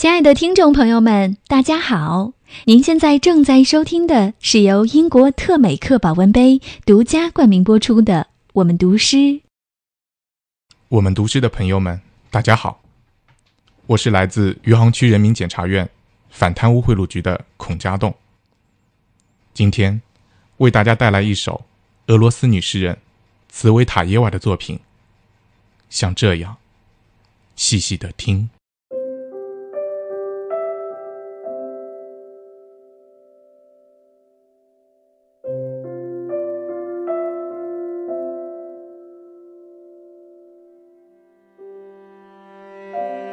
亲爱的听众朋友们，大家好！您现在正在收听的是由英国特美克保温杯独家冠名播出的《我们读诗》。我们读诗的朋友们，大家好，我是来自余杭区人民检察院反贪污贿赂局的孔家栋。今天为大家带来一首俄罗斯女诗人茨维塔耶娃的作品，像这样细细的听。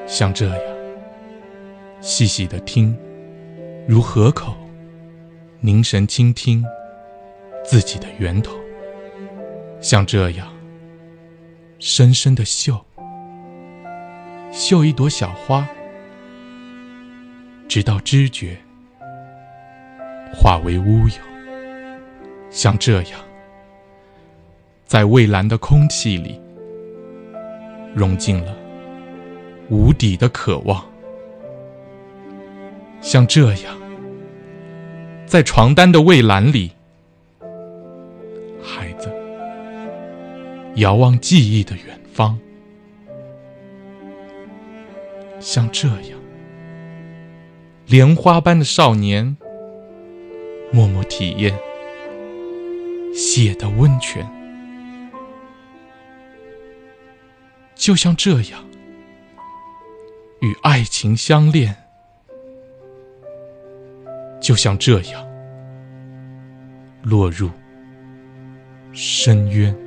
像这样细细的听，如河口凝神倾听自己的源头；像这样深深的嗅，嗅一朵小花，直到知觉化为乌有；像这样在蔚蓝的空气里融进了。无底的渴望，像这样，在床单的蔚蓝里，孩子遥望记忆的远方，像这样，莲花般的少年默默体验血的温泉，就像这样。与爱情相恋，就像这样落入深渊。